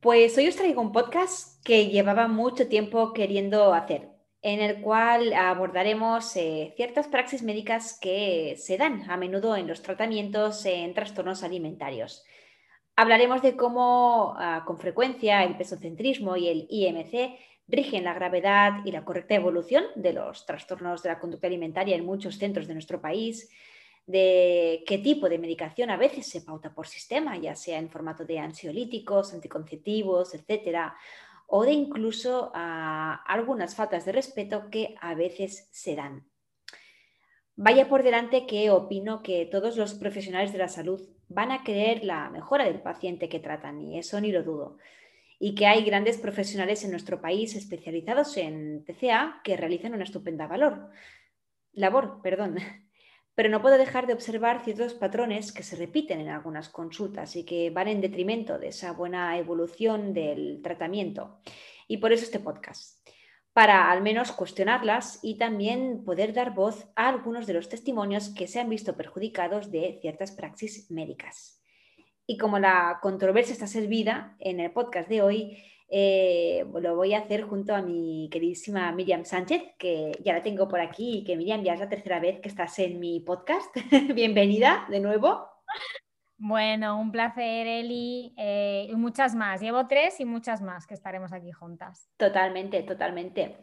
Pues hoy os traigo un podcast que llevaba mucho tiempo queriendo hacer, en el cual abordaremos eh, ciertas praxis médicas que se dan a menudo en los tratamientos en trastornos alimentarios. Hablaremos de cómo ah, con frecuencia el pesocentrismo y el IMC rigen la gravedad y la correcta evolución de los trastornos de la conducta alimentaria en muchos centros de nuestro país, de qué tipo de medicación a veces se pauta por sistema, ya sea en formato de ansiolíticos, anticonceptivos, etcétera, o de incluso ah, algunas faltas de respeto que a veces se dan. Vaya por delante que opino que todos los profesionales de la salud van a querer la mejora del paciente que tratan, y eso ni lo dudo. Y que hay grandes profesionales en nuestro país especializados en TCA que realizan una estupenda valor. labor. Perdón pero no puedo dejar de observar ciertos patrones que se repiten en algunas consultas y que van en detrimento de esa buena evolución del tratamiento. Y por eso este podcast, para al menos cuestionarlas y también poder dar voz a algunos de los testimonios que se han visto perjudicados de ciertas praxis médicas. Y como la controversia está servida en el podcast de hoy, eh, lo voy a hacer junto a mi queridísima Miriam Sánchez, que ya la tengo por aquí y que Miriam ya es la tercera vez que estás en mi podcast. Bienvenida de nuevo. Bueno, un placer, Eli, eh, y muchas más. Llevo tres y muchas más que estaremos aquí juntas. Totalmente, totalmente.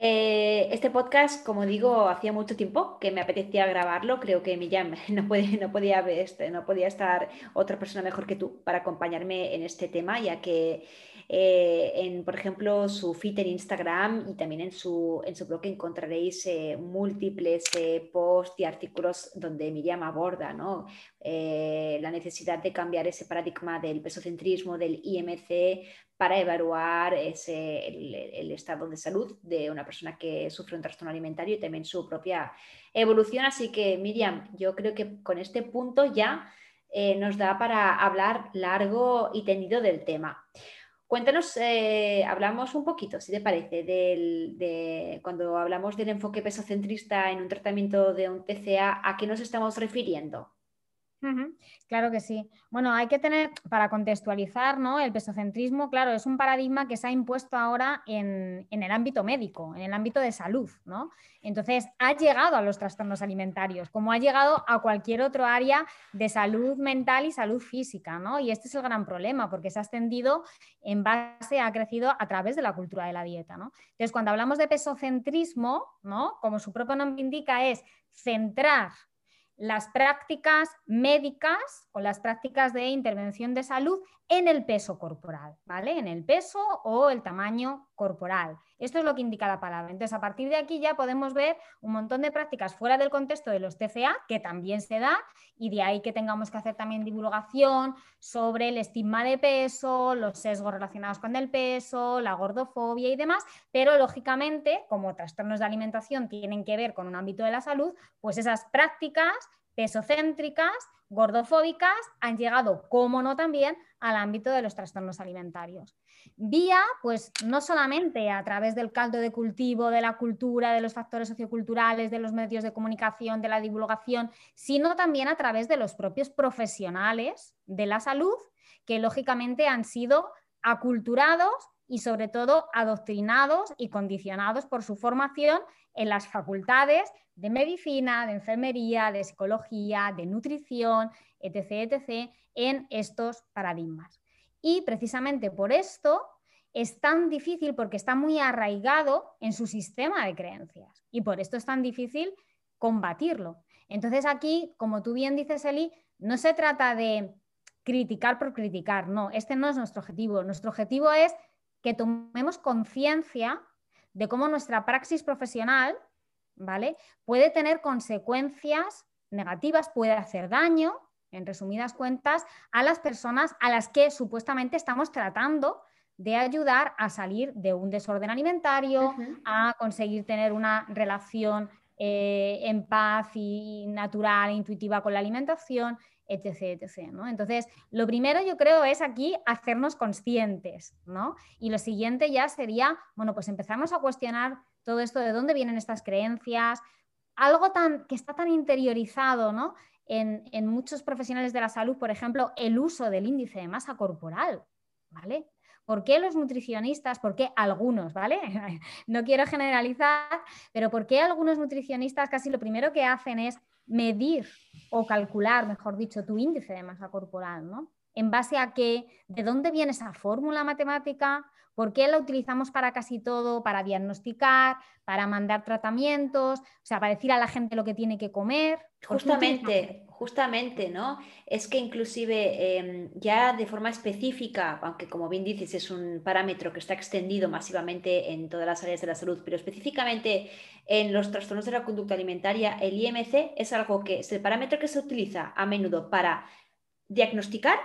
Eh, este podcast, como digo, hacía mucho tiempo que me apetecía grabarlo. Creo que Miriam no, puede, no, podía, este, no podía estar otra persona mejor que tú para acompañarme en este tema, ya que eh, en, por ejemplo, su feed en Instagram y también en su, en su blog encontraréis eh, múltiples eh, posts y artículos donde Miriam aborda la necesidad de cambiar ese paradigma del pesocentrismo, del IMC, para evaluar ese, el, estado de salud de una persona que sufre un trastorno alimentario y también su propia evolución. Así que, Miriam, yo creo que con este punto ya nos da para hablar largo y tendido del tema. Cuéntanos, eh, hablamos un poquito, si te parece, de cuando hablamos del enfoque pesocentrista en un tratamiento de un TCA, ¿a qué nos estamos refiriendo? Claro que sí. Bueno, hay que tener, para contextualizar, ¿no? El pesocentrismo, claro, es un paradigma que se ha impuesto ahora en, el ámbito médico, en el ámbito de salud, ¿no? Entonces, ha llegado a los trastornos alimentarios, como ha llegado a cualquier otro área de salud mental y salud física, ¿no? Y este es el gran problema, porque se ha extendido en base, ha crecido a través de la cultura de la dieta, ¿no? Entonces, cuando hablamos de pesocentrismo, ¿no? Como su propio nombre indica, es centrar las prácticas médicas o las prácticas de intervención de salud en el peso corporal, ¿vale? En el peso o el tamaño corporal. Esto es lo que indica la palabra. Entonces, a partir de aquí ya podemos ver un montón de prácticas fuera del contexto de los TCA, que también se da, y de ahí que tengamos que hacer también divulgación sobre el estigma de peso, los sesgos relacionados con el peso, la gordofobia y demás, pero lógicamente, como trastornos de alimentación tienen que ver con un ámbito de la salud, pues esas prácticas pesocéntricas, gordofóbicas, han llegado, como no también, al ámbito de los trastornos alimentarios. Vía, pues no solamente a través del caldo de cultivo, de la cultura, de los factores socioculturales, de los medios de comunicación, de la divulgación, sino también a través de los propios profesionales de la salud, que lógicamente han sido aculturados y sobre todo adoctrinados y condicionados por su formación en las facultades de medicina, de enfermería, de psicología, de nutrición, etc., etc., en estos paradigmas. Y precisamente por esto es tan difícil porque está muy arraigado en su sistema de creencias y por esto es tan difícil combatirlo. Entonces aquí, como tú bien dices, Eli, no se trata de criticar por criticar, no, este no es nuestro objetivo. Nuestro objetivo es que tomemos conciencia de cómo nuestra praxis profesional ¿vale? Puede tener consecuencias negativas, puede hacer daño, en resumidas cuentas, a las personas a las que supuestamente estamos tratando de ayudar a salir de un desorden alimentario, a conseguir tener una relación eh, en paz y natural, e intuitiva con la alimentación, etc. etc ¿no? Entonces, lo primero yo creo es aquí hacernos conscientes, ¿no? Y lo siguiente ya sería, bueno, pues empezarnos a cuestionar todo esto, de dónde vienen estas creencias, algo tan, que está tan interiorizado, ¿no? En, en muchos profesionales de la salud, por ejemplo, el uso del índice de masa corporal, ¿vale? ¿Por qué los nutricionistas, por qué algunos, ¿vale? No quiero generalizar, pero ¿por qué algunos nutricionistas casi lo primero que hacen es medir o calcular, mejor dicho, tu índice de masa corporal, ¿no? ¿En base a qué? ¿De dónde viene esa fórmula matemática? ¿Por qué la utilizamos para casi todo? Para diagnosticar, para mandar tratamientos, o sea, para decir a la gente lo que tiene que comer. Justamente, justamente, ¿no? Es que inclusive em, ya de forma específica, aunque como bien dices es un parámetro que está extendido masivamente en todas las áreas de la salud, pero específicamente en los trastornos de la conducta alimentaria, el IMC es algo que es el parámetro que se utiliza a menudo para diagnosticar,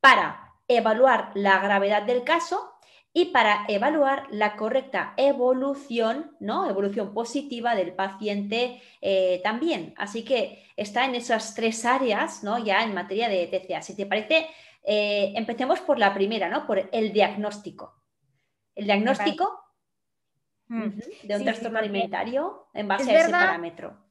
para evaluar la gravedad del caso y para evaluar la correcta evolución, ¿no? Evolución positiva del paciente eh, también. Así que está en esas tres áreas, ¿no? Ya en materia de TCA. Si te parece, eh, empecemos por la primera, ¿no? Por el diagnóstico. El diagnóstico mm. de un trastorno alimentario en base a ese parámetro.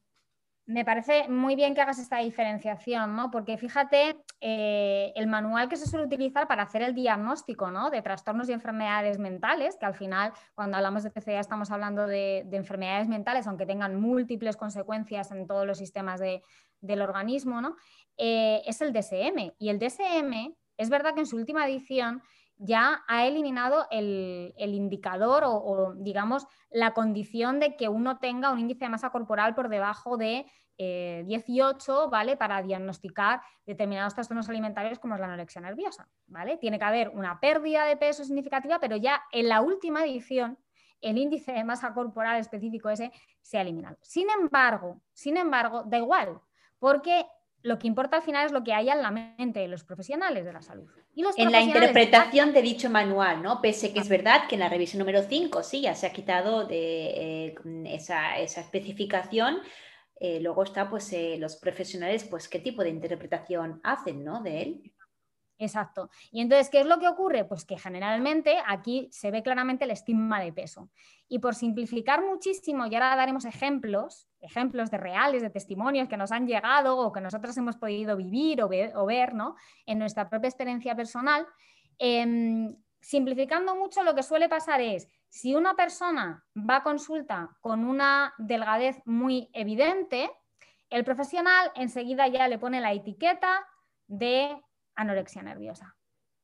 Me parece muy bien que hagas esta diferenciación, ¿no? Porque fíjate, eh, el manual que se suele utilizar para hacer el diagnóstico ¿no? de trastornos y enfermedades mentales, que al final, cuando hablamos de TCA, estamos hablando de, enfermedades mentales, aunque tengan múltiples consecuencias en todos los sistemas del organismo, ¿no? Eh, es el DSM. Y el DSM, es verdad que en su última edición ya ha eliminado el, indicador o, digamos, la condición de que uno tenga un índice de masa corporal por debajo de 18, eh, ¿vale? Para diagnosticar determinados trastornos alimentarios como es la anorexia nerviosa, ¿vale? Tiene que haber una pérdida de peso significativa, pero ya en la última edición el índice de masa corporal específico ese se ha eliminado. Sin embargo, sin embargo, da igual, porque lo que importa al final es lo que haya en la mente de los profesionales de la salud. en la interpretación de dicho manual, ¿no? Pese que es verdad que en la revisión número 5 sí ya se ha quitado de eh, esa, especificación, eh, luego está pues eh, los profesionales, pues qué tipo de interpretación hacen, ¿no? De él. Exacto. Y entonces, ¿qué es lo que ocurre? Pues que generalmente aquí se ve claramente el estigma de peso. Y por simplificar muchísimo, y ahora daremos ejemplos, ejemplos de reales, de testimonios que nos han llegado o que nosotros hemos podido vivir o ver, ¿no? en nuestra propia experiencia personal, em, simplificando mucho, lo que suele pasar es, si una persona va a consulta con una delgadez muy evidente, el profesional enseguida ya le pone la etiqueta de anorexia nerviosa.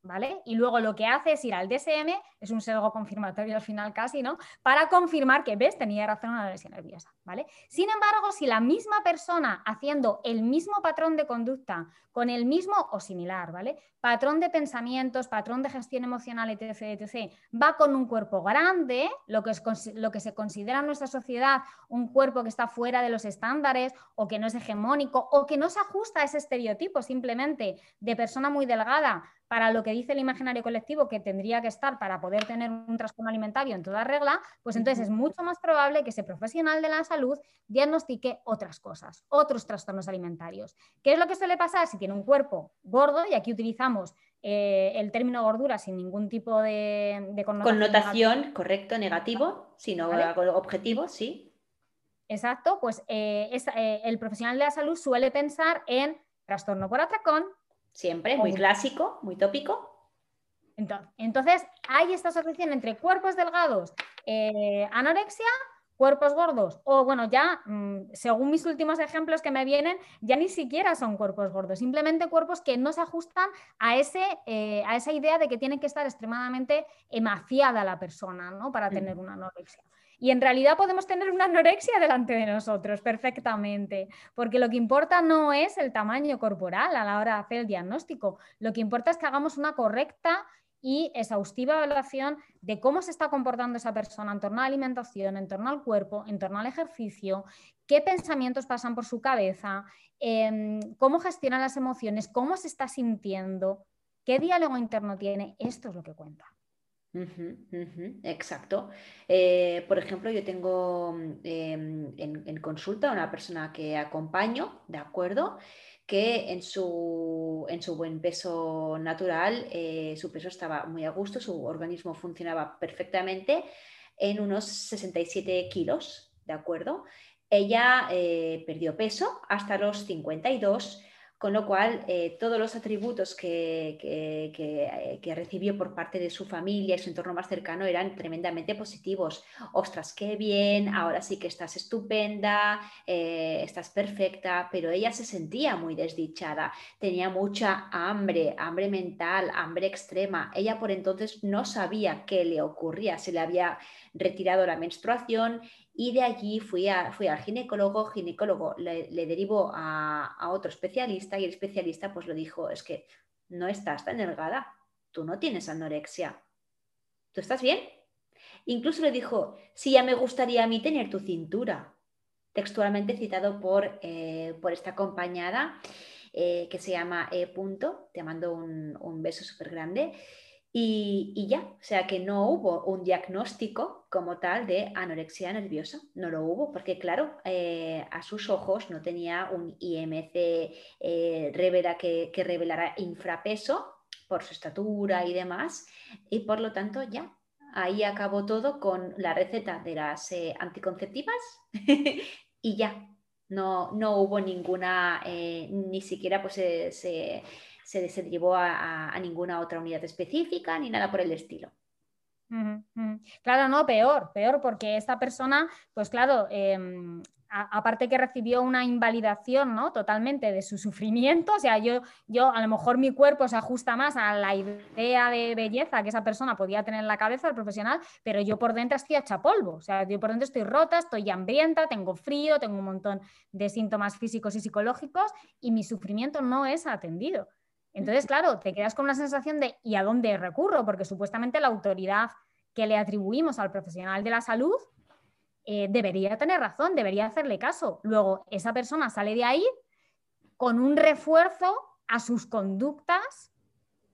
¿Vale? Y luego lo que hace es ir al DSM, es un sesgo confirmatorio al final casi, ¿no? Para confirmar que ves, tenía razón una anorexia nerviosa, ¿vale? Sin embargo, si la misma persona haciendo el mismo patrón de conducta, con el mismo o similar, ¿vale? Patrón de pensamientos, patrón de gestión emocional, etc., etc., va con un cuerpo grande, lo que, es, lo que se considera en nuestra sociedad un cuerpo que está fuera de los estándares o que no es hegemónico o que no se ajusta a ese estereotipo simplemente de persona muy delgada para lo que dice el imaginario colectivo que tendría que estar para poder tener un trastorno alimentario en toda regla, pues entonces es mucho más probable que ese profesional de la salud diagnostique otras cosas, otros trastornos alimentarios. ¿Qué es lo que suele pasar si tiene un cuerpo gordo? Y aquí utilizamos eh, el término gordura sin ningún tipo de, connotación. correcto, negativo, sino objetivo, sí. Exacto, pues eh, eh, el profesional de la salud suele pensar en trastorno por atracón, Siempre, muy clásico, muy tópico. Entonces, hay esta asociación entre cuerpos delgados, eh, anorexia, cuerpos gordos, o bueno, ya, mm, según mis últimos ejemplos que me vienen, ya ni siquiera son cuerpos gordos, simplemente cuerpos que no se ajustan a, ese, eh, a esa idea de que tiene que estar extremadamente emaciada la persona, ¿no? Para mm. tener una anorexia. Y en realidad podemos tener una anorexia delante de nosotros perfectamente, porque lo que importa no es el tamaño corporal a la hora de hacer el diagnóstico, lo que importa es que hagamos una correcta y exhaustiva evaluación de cómo se está comportando esa persona en torno a la alimentación, en torno al cuerpo, en torno al ejercicio, qué pensamientos pasan por su cabeza, em, cómo gestiona las emociones, cómo se está sintiendo, qué diálogo interno tiene. Esto es lo que cuenta. Exacto. Eh, por ejemplo, yo tengo em, en, en, consulta una persona que acompaño, ¿de acuerdo? que en su, en su buen peso natural eh, su peso estaba muy a gusto, su organismo funcionaba perfectamente en unos 67 kilos, ¿de acuerdo? Ella eh, perdió peso hasta los 52 con lo cual eh, todos los atributos que, eh, que, recibió por parte de su familia y su entorno más cercano eran tremendamente positivos. Ostras, qué bien, ahora sí que estás estupenda, eh, estás perfecta, pero ella se sentía muy desdichada, tenía mucha hambre, hambre mental, hambre extrema. Ella por entonces no sabía qué le ocurría, se le había retirado la menstruación y de allí fui, a, fui al ginecólogo, ginecólogo le, derivó a, a, otro especialista y el especialista pues lo dijo, es que no estás tan delgada, tú no tienes anorexia, ¿tú estás bien? Incluso le dijo, sí, ya me gustaría a mí tener tu cintura, textualmente citado por, eh, por esta acompañada eh, que se llama E. Punto, te mando un, un beso súper grande. Y, ya, o sea que no hubo un diagnóstico como tal de anorexia nerviosa, no lo hubo, porque claro, eh, a sus ojos no tenía un IMC eh, que, revelara infrapeso por su estatura y demás, y por lo tanto ya, ahí acabó todo con la receta de las eh, anticonceptivas y ya, no, no hubo ninguna, ni siquiera pues se se, derivó a, ninguna otra unidad específica ni nada por el estilo. Claro, no, peor, peor, porque esta persona, pues claro, em, aparte que recibió una invalidación, ¿no? Totalmente de su sufrimiento, o sea, yo, yo a lo mejor mi cuerpo se ajusta más a la idea de belleza que esa persona podía tener en la cabeza, el profesional, pero yo por dentro estoy hecha polvo, o sea, yo por dentro estoy rota, estoy hambrienta, tengo frío, tengo un montón de síntomas físicos y psicológicos y mi sufrimiento no es atendido. Entonces, claro, te quedas con una sensación de ¿y a dónde recurro? Porque supuestamente la autoridad que le atribuimos al profesional de la salud eh, debería tener razón, debería hacerle caso. Luego, esa persona sale de ahí con un refuerzo a sus conductas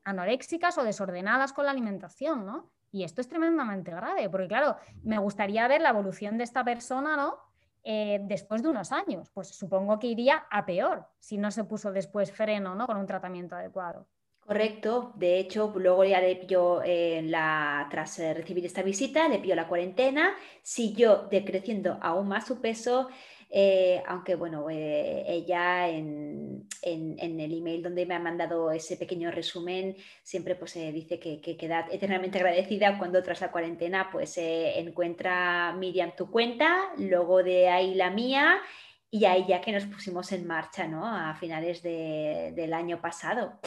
anoréxicas o desordenadas con la alimentación, ¿no? Y esto es tremendamente grave, porque claro, me gustaría ver la evolución de esta persona, ¿no? Eh, después de unos años. Pues supongo que iría a peor si no se puso después freno ¿no? con un tratamiento adecuado. Correcto, de hecho, luego ya le pilló, eh, la, tras eh, recibir esta visita, le pilló la cuarentena, siguió decreciendo aún más su peso, eh, aunque bueno, eh, ella en, el email donde me ha mandado ese pequeño resumen siempre pues eh, dice que, queda eternamente agradecida cuando tras la cuarentena pues encuentra Miriam tu cuenta, luego de ahí la mía y ahí ya que nos pusimos en marcha ¿no? a finales del año pasado.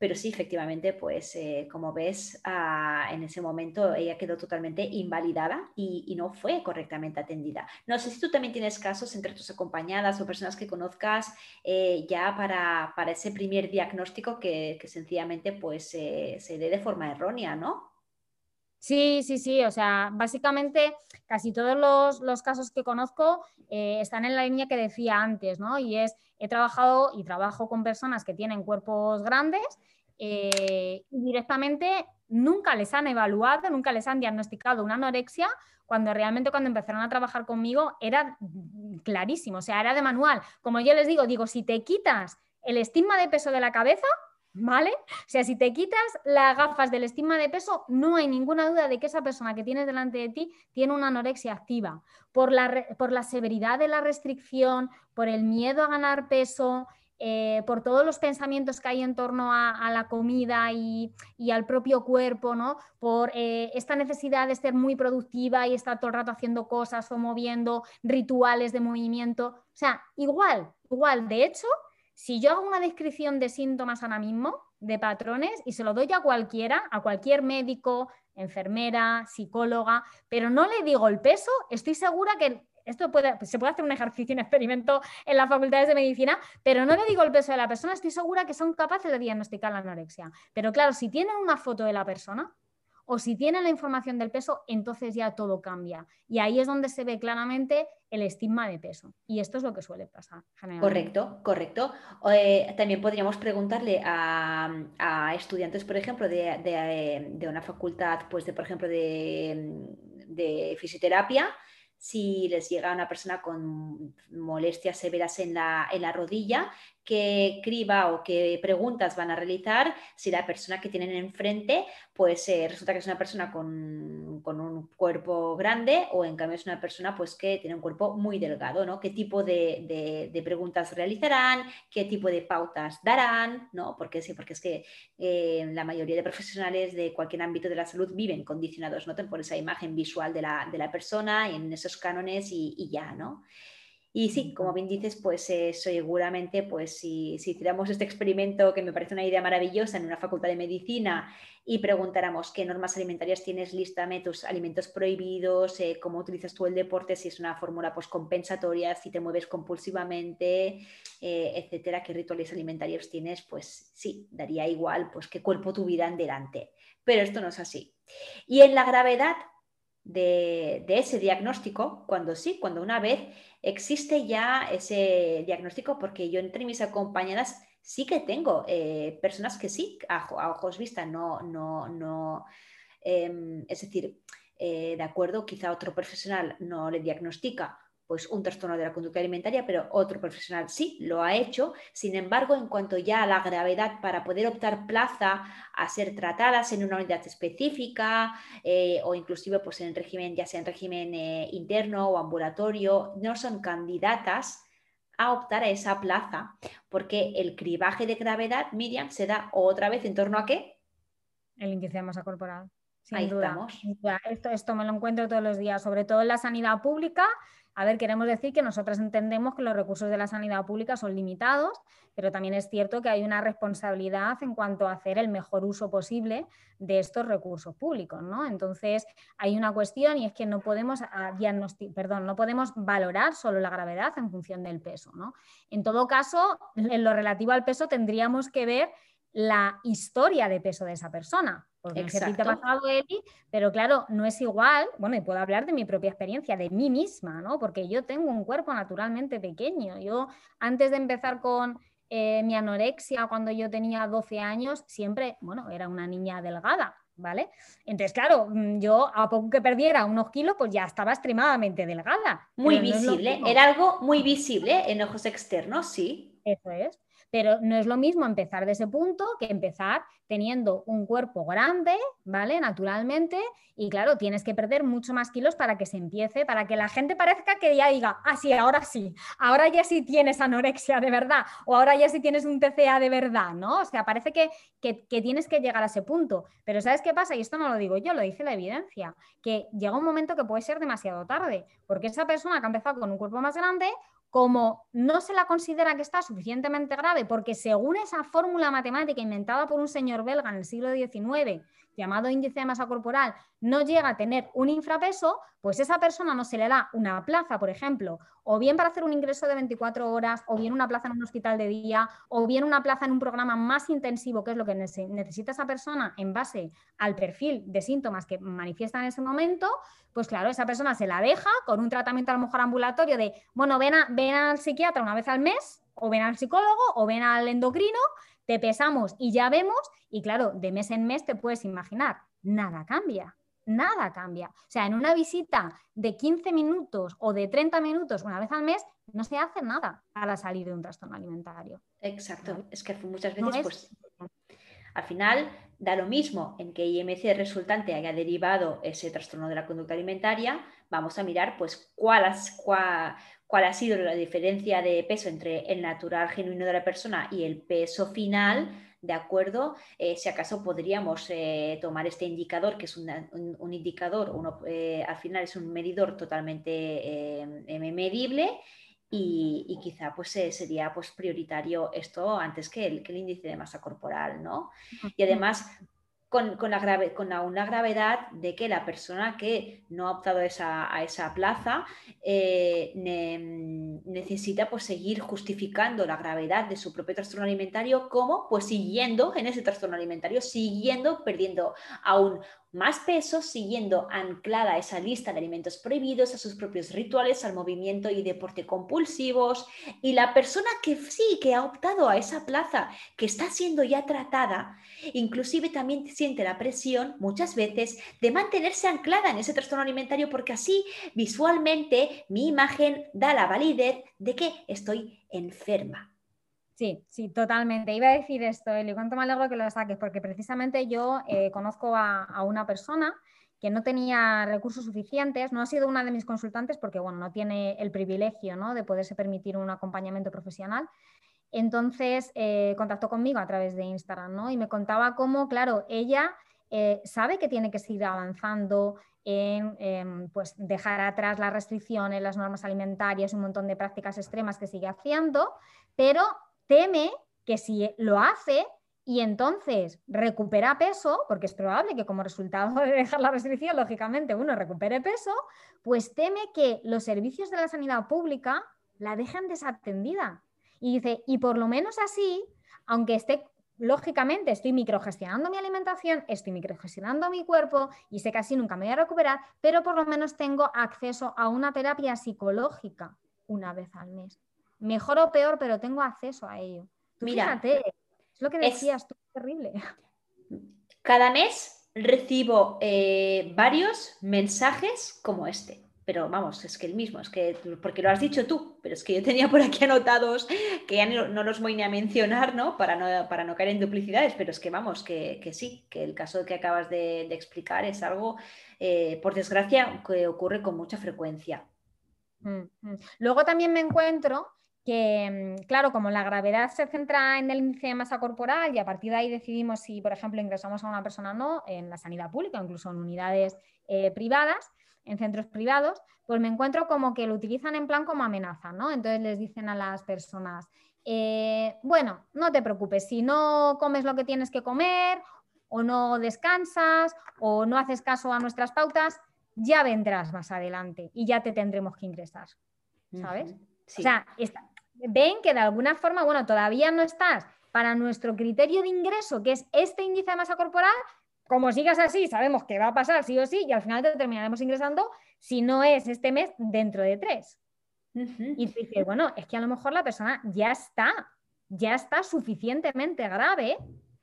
Pero sí, efectivamente, pues eh, como ves, ah, en ese momento ella quedó totalmente invalidada y, no fue correctamente atendida. No sé si tú también tienes casos entre tus acompañadas o personas que conozcas eh, ya para, ese primer diagnóstico que, sencillamente pues se dé de forma errónea, ¿no? Sí, sí, sí, o sea, básicamente casi todos los, casos que conozco eh, están en la línea que decía antes, ¿no? Y es, he trabajado y trabajo con personas que tienen cuerpos grandes eh, y directamente nunca les han evaluado, nunca les han diagnosticado una anorexia, cuando realmente cuando empezaron a trabajar conmigo era clarísimo, o sea, era de manual. Como yo les digo, digo, si te quitas el estigma de peso de la cabeza, ¿Vale? O sea, si te quitas las gafas del estigma de peso, no hay ninguna duda de que esa persona que tienes delante de ti tiene una anorexia activa. Por la, por la severidad de la restricción, por el miedo a ganar peso, eh, por todos los pensamientos que hay en torno a, la comida y, al propio cuerpo, ¿no? Por eh, esta necesidad de ser muy productiva y estar todo el rato haciendo cosas o moviendo rituales de movimiento. O sea, igual, igual. De hecho, si yo hago una descripción de síntomas ahora mismo, de patrones, y se lo doy a cualquiera, a cualquier médico, enfermera, psicóloga, pero no le digo el peso, estoy segura que esto puede, se puede hacer un ejercicio, un experimento en las facultades de medicina, pero no le digo el peso de la persona, estoy segura que son capaces de diagnosticar la anorexia. Pero claro, si tienen una foto de la persona, o si tienen la información del peso, entonces ya todo cambia. Y ahí es donde se ve claramente el estigma de peso. Y esto es lo que suele pasar. Correcto, correcto. Eh, también podríamos preguntarle a, estudiantes, por ejemplo, de, una facultad, pues de, por ejemplo, de, fisioterapia, si les llega una persona con molestias severas en la rodilla, qué criba o qué preguntas van a realizar si la persona que tienen enfrente, pues eh, resulta que es una persona con, un cuerpo grande o en cambio es una persona pues que tiene un cuerpo muy delgado, ¿no? ¿Qué tipo de, preguntas realizarán? ¿Qué tipo de pautas darán? ¿no? Porque sí, porque es que eh, la mayoría de profesionales de cualquier ámbito de la salud viven condicionados, ¿no? Por esa imagen visual de la, persona en esos cánones y, y ya, ¿no? Y sí, como bien dices, pues eh, seguramente, pues si, si hiciéramos este experimento, que me parece una idea maravillosa, en una facultad de medicina y preguntáramos qué normas alimentarias tienes, lístame tus alimentos prohibidos, eh, cómo utilizas tú el deporte, si es una fórmula pues, compensatoria, si te mueves compulsivamente, eh, etcétera, qué rituales alimentarios tienes, pues sí, daría igual pues qué cuerpo tuvieran delante. Pero esto no es así. Y en la gravedad de, ese diagnóstico, cuando sí, cuando una vez existe ya ese diagnóstico porque yo entre mis acompañadas sí que tengo eh, personas que sí, a, ojos vista, no, no, no, em, es decir, eh, de acuerdo, quizá otro profesional no le diagnostica pues un trastorno de la conducta alimentaria, pero otro profesional sí lo ha hecho. Sin embargo, en cuanto ya a la gravedad para poder optar plaza a ser tratadas en una unidad específica eh, o inclusive pues en régimen, ya sea en régimen eh, interno o ambulatorio, no son candidatas a optar a esa plaza, porque el cribaje de gravedad, Miriam, se da otra vez en torno a qué? El índice de masa corporal. Ahí estamos. Esto, esto me lo encuentro todos los días, sobre todo en la sanidad pública a ver, queremos decir que nosotras entendemos que los recursos de la sanidad pública son limitados, pero también es cierto que hay una responsabilidad en cuanto a hacer el mejor uso posible de estos recursos públicos. ¿no? Entonces, hay una cuestión y es que no podemos, ah, perdón, no podemos valorar solo la gravedad en función del peso. ¿no? En todo caso, en lo relativo al peso tendríamos que ver la historia de peso de esa persona. Porque te ha pasado, Eli, pero claro, no es igual, bueno, y puedo hablar de mi propia experiencia, de mí misma, ¿no? Porque yo tengo un cuerpo naturalmente pequeño. Yo, antes de empezar con eh, mi anorexia, cuando yo tenía 12 años, siempre, bueno, era una niña delgada, ¿vale? Entonces, claro, mm, yo a poco que perdiera unos kilos, pues ya estaba extremadamente delgada. Muy visible, era algo muy visible en ojos externos, sí. Eso es. Pero no es lo mismo empezar de ese punto que empezar teniendo un cuerpo grande, ¿vale? Naturalmente, y claro, tienes que perder mucho más kilos para que se empiece, para que la gente parezca que ya diga, ah, sí, ahora sí, ahora ya sí tienes anorexia de verdad, o ahora ya sí tienes un TCA de verdad, ¿no? O sea, parece que, que, que tienes que llegar a ese punto. Pero ¿sabes qué pasa? Y esto no lo digo yo, lo dice la evidencia, que llega un momento que puede ser demasiado tarde, porque esa persona que ha empezado con un cuerpo más grande como no se la considera que está suficientemente grave, porque según esa fórmula matemática inventada por un señor belga en el siglo XIX, llamado índice de masa corporal, no llega a tener un infrapeso, pues esa persona no se le da una plaza, por ejemplo, o bien para hacer un ingreso de 24 horas, o bien una plaza en un hospital de día, o bien una plaza en un programa más intensivo, que es lo que necesita esa persona en base al perfil de síntomas que manifiesta en ese momento, pues claro, esa persona se la deja con un tratamiento a lo mejor ambulatorio de, bueno, ven, ven al psiquiatra una vez al mes, o ven al psicólogo, o ven al endocrino, te pesamos y ya vemos, y claro, de mes en mes te puedes imaginar, nada cambia, nada cambia. O sea, en una visita de 15 minutos o de 30 minutos una vez al mes, no se hace nada para salir de un trastorno alimentario. Exacto, es que muchas veces, pues, al final da lo mismo en que IMC resultante haya derivado ese trastorno de la conducta alimentaria, vamos a mirar pues cuál, cuál, cuál ha sido la diferencia de peso entre el natural genuino de la persona y el peso final, ¿de acuerdo? Eh, si acaso podríamos eh, tomar este indicador, que es un, indicador, uno, eh, al final es un medidor totalmente medible y, quizá pues sería pues prioritario esto antes que el, que el índice de masa corporal, ¿no? Y además con, la grave, con una gravedad de que la persona que no ha optado esa, a esa plaza eh, necesita pues, seguir justificando la gravedad de su propio trastorno alimentario como pues siguiendo en ese trastorno alimentario, siguiendo perdiendo aún más peso siguiendo anclada esa lista de alimentos prohibidos, a sus propios rituales, al movimiento y deporte compulsivos. Y la persona que sí, que ha optado a esa plaza, que está siendo ya tratada, inclusive también siente la presión muchas veces de mantenerse anclada en ese trastorno alimentario porque así visualmente mi imagen da la validez de que estoy enferma. Sí, sí, totalmente. Iba a decir esto, Eli, cuánto me alegro que lo saques, porque precisamente yo eh, conozco a, una persona que no tenía recursos suficientes, no ha sido una de mis consultantes porque, bueno, no tiene el privilegio ¿no? de poderse permitir un acompañamiento profesional. Entonces, eh, contactó conmigo a través de Instagram, ¿no? Y me contaba cómo, claro, ella eh, sabe que tiene que seguir avanzando en pues, dejar atrás las restricciones, las normas alimentarias, un montón de prácticas extremas que sigue haciendo, pero teme que si lo hace y entonces recupera peso, porque es probable que como resultado de dejar la restricción, lógicamente uno recupere peso, pues teme que los servicios de la sanidad pública la dejen desatendida. Y dice, y por lo menos así, aunque esté, lógicamente, estoy microgestionando mi alimentación, estoy microgestionando mi cuerpo y sé que así nunca me voy a recuperar, pero por lo menos tengo acceso a una terapia psicológica una vez al mes mejor o peor, pero tengo acceso a ello. fíjate, es lo que decías tú, terrible. Cada mes recibo eh, varios mensajes como este. Pero vamos, es que el mismo, es que porque lo has dicho tú, pero es que yo tenía por aquí anotados que ya no, los voy ni a mencionar, ¿no? Para no, para no caer en duplicidades, pero es que vamos, que, sí, que el caso que acabas de, explicar es algo, eh, por desgracia, que ocurre con mucha frecuencia. Mm, mm. Luego también me encuentro que, mm, claro, como la gravedad se centra en el índice de masa corporal y a partir de ahí decidimos si, por ejemplo, ingresamos a una persona o no en la sanidad pública, incluso en unidades eh, privadas, en centros privados, pues me encuentro como que lo utilizan en plan como amenaza, ¿no? Entonces les dicen a las personas, eh, bueno, no te preocupes, si no comes lo que tienes que comer o no descansas o no haces caso a nuestras pautas, ya vendrás más adelante y ya te tendremos que ingresar, ¿sabes? O sea, ven que de alguna forma, bueno, todavía no estás para nuestro criterio de ingreso, que es este índice de masa corporal, como sigas así, sabemos que va a pasar sí o sí y al final te terminaremos ingresando, si no es este mes, dentro de tres. Y dices, bueno, es que a lo mejor la persona ya está, ya está suficientemente grave,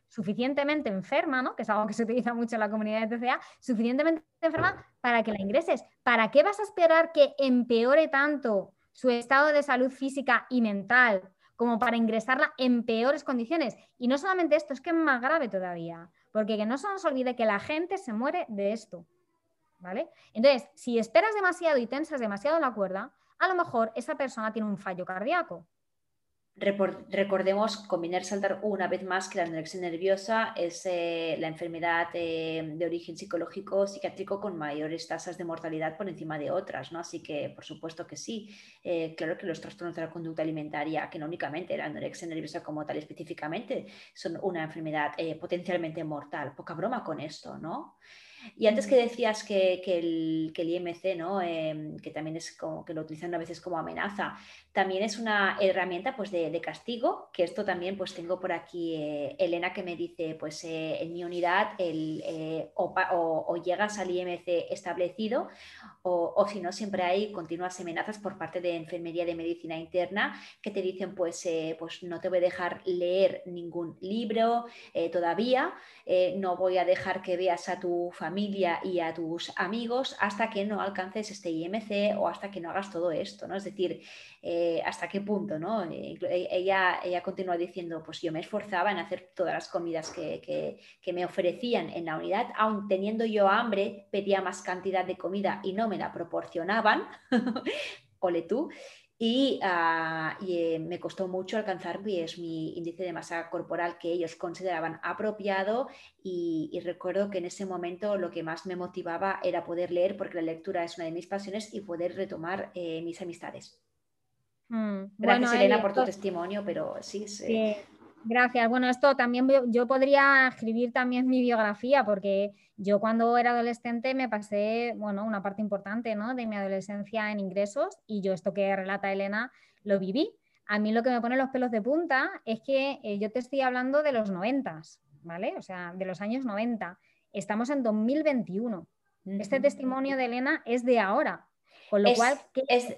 suficientemente enferma, ¿no? que es algo que se utiliza mucho en la comunidad de TCA, suficientemente enferma para que la ingreses. ¿Para qué vas a esperar que empeore tanto su estado de salud física y mental como para ingresarla en peores condiciones. Y no solamente esto, es que es más grave todavía, porque que no se nos olvide que la gente se muere de esto. ¿Vale? Entonces, si esperas demasiado y tensas demasiado la cuerda, a lo mejor esa persona tiene un fallo cardíaco. Recordemos, combinar saltar una vez más que la anorexia nerviosa es eh, la enfermedad eh, de origen psicológico psiquiátrico con mayores tasas de mortalidad por encima de otras, ¿no? Así que, por supuesto que sí. Eh, claro que los trastornos de la conducta alimentaria, que no únicamente la anorexia nerviosa como tal específicamente, son una enfermedad potencialmente mortal. Poca broma con esto, ¿no? Y antes que decías que, el, IMC, ¿no? Em, que también es como que lo utilizan a veces como amenaza, también es una herramienta pues, de, castigo, que esto también pues tengo por aquí eh, Elena que me dice, pues eh, en mi unidad el, eh, o, llegas al IMC establecido o, si no, siempre hay continuas amenazas por parte de enfermería de medicina interna que te dicen, pues, pues no te voy a dejar leer ningún libro todavía, no voy a dejar que veas a tu familia y a tus amigos hasta que no alcances este IMC o hasta que no hagas todo esto, ¿no? Es decir, eh, hasta qué punto, ¿no? Eh, e, ella, ella continúa diciendo, pues yo me esforzaba en hacer todas las comidas que, me ofrecían en la unidad, aun teniendo yo hambre, pedía más cantidad de comida y no me la proporcionaban, ole tú, y, ah, eh, me costó mucho alcanzar pues, mi índice de masa corporal que ellos consideraban apropiado y, recuerdo que en ese momento lo que más me motivaba era poder leer porque la lectura es una de mis pasiones y poder retomar mis amistades. Mm, Gracias, Elena, por tu testimonio, pero sí, sí. Gracias. Bueno, esto también yo podría escribir también mi biografía porque yo cuando era adolescente me pasé, bueno, una parte importante ¿no? de mi adolescencia en ingresos y yo esto que relata Elena lo viví. A mí lo que me pone los pelos de punta es que eh, yo te estoy hablando de los noventas, ¿vale? O sea, de los años 90. Estamos en 2021. Este testimonio de Elena es de ahora. Con lo cual... Es,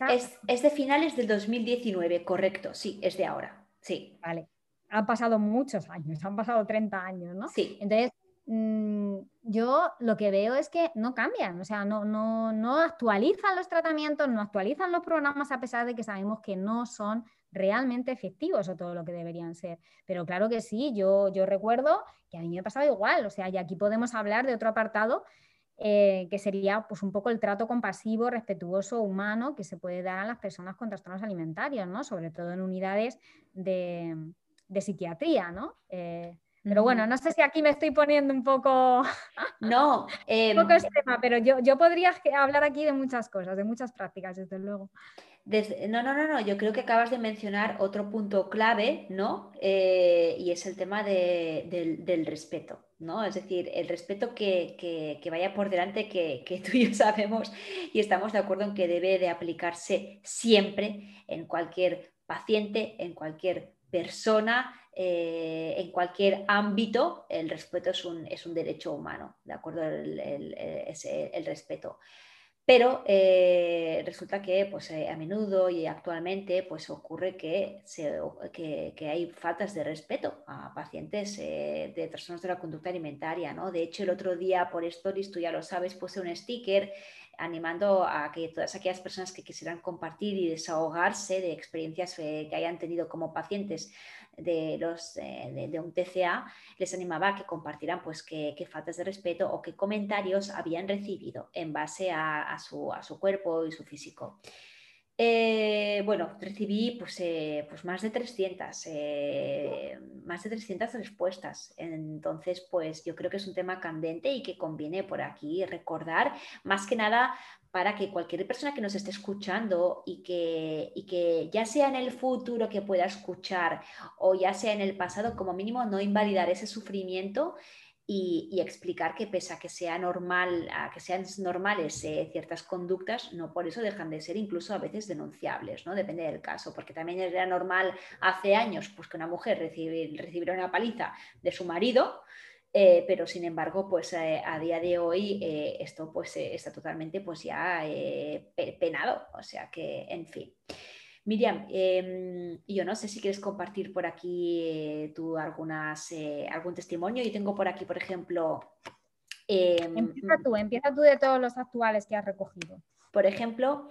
es, de finales del 2019, correcto. Sí, es de ahora. Sí. Vale. Han pasado muchos años, han pasado 30 años, ¿no? Sí. Entonces, mm, yo lo que veo es que no cambian, o sea, no, no, no actualizan los tratamientos, no actualizan los programas a pesar de que sabemos que no son realmente efectivos o todo lo que deberían ser. Pero claro que sí, yo, yo recuerdo que a mí me ha pasado igual, o sea, y aquí podemos hablar de otro apartado eh, que sería pues un poco el trato compasivo, respetuoso, humano que se puede dar a las personas con trastornos alimentarios, ¿no? Sobre todo en unidades de, psiquiatría, ¿no? Eh, pero bueno, no sé si aquí me estoy poniendo un poco. No, un poco em, extrema, pero yo, yo podría hablar aquí de muchas cosas, de muchas prácticas, desde luego no, no, no, no, yo creo que acabas de mencionar otro punto clave, ¿no? Eh, y es el tema del, respeto, ¿no? Es decir, el respeto que, vaya por delante, que, tú y yo sabemos y estamos de acuerdo en que debe de aplicarse siempre en cualquier paciente, en cualquier persona, eh, en cualquier ámbito, el respeto es un, es un derecho humano, ¿de acuerdo? El, el respeto. Pero eh, resulta que pues, eh, a menudo y actualmente pues, ocurre que, que, hay faltas de respeto a pacientes eh, de trastornos de la conducta alimentaria. ¿no? De hecho, el otro día por Stories, tú ya lo sabes, puse un sticker animando a que todas aquellas personas que quisieran compartir y desahogarse de experiencias que hayan tenido como pacientes de, los, eh, de, un TCA, les animaba a que compartieran pues qué, faltas de respeto o qué comentarios habían recibido en base a, su, a su cuerpo y su físico. Eh, bueno, recibí pues, eh, pues más de 300, más de 300 respuestas. Entonces, pues yo creo que es un tema candente y que conviene por aquí recordar, más que nada para que cualquier persona que nos esté escuchando y que, que ya sea en el futuro que pueda escuchar o ya sea en el pasado, como mínimo no invalidar ese sufrimiento y, explicar que pese a que sea normal, a que sean normales eh, ciertas conductas, no por eso dejan de ser incluso a veces denunciables, ¿no? Depende del caso, porque también era normal hace años pues, que una mujer recibiera una paliza de su marido, eh, pero sin embargo, pues eh, a día de hoy esto pues está totalmente pues ya penado, o sea que, en fin. Miriam, em, yo no sé si quieres compartir por aquí tú algunas, algún testimonio. Yo tengo por aquí, por ejemplo... Em, empieza tú, empieza tú de todos los actuales que has recogido. Por ejemplo,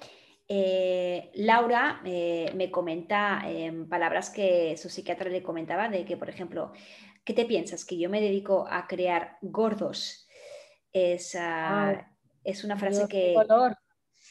Laura me comenta em, palabras que su psiquiatra le comentaba de que, por ejemplo, ¿Qué te piensas? ¿Que yo me dedico a crear gordos? Es, ah, es una frase que...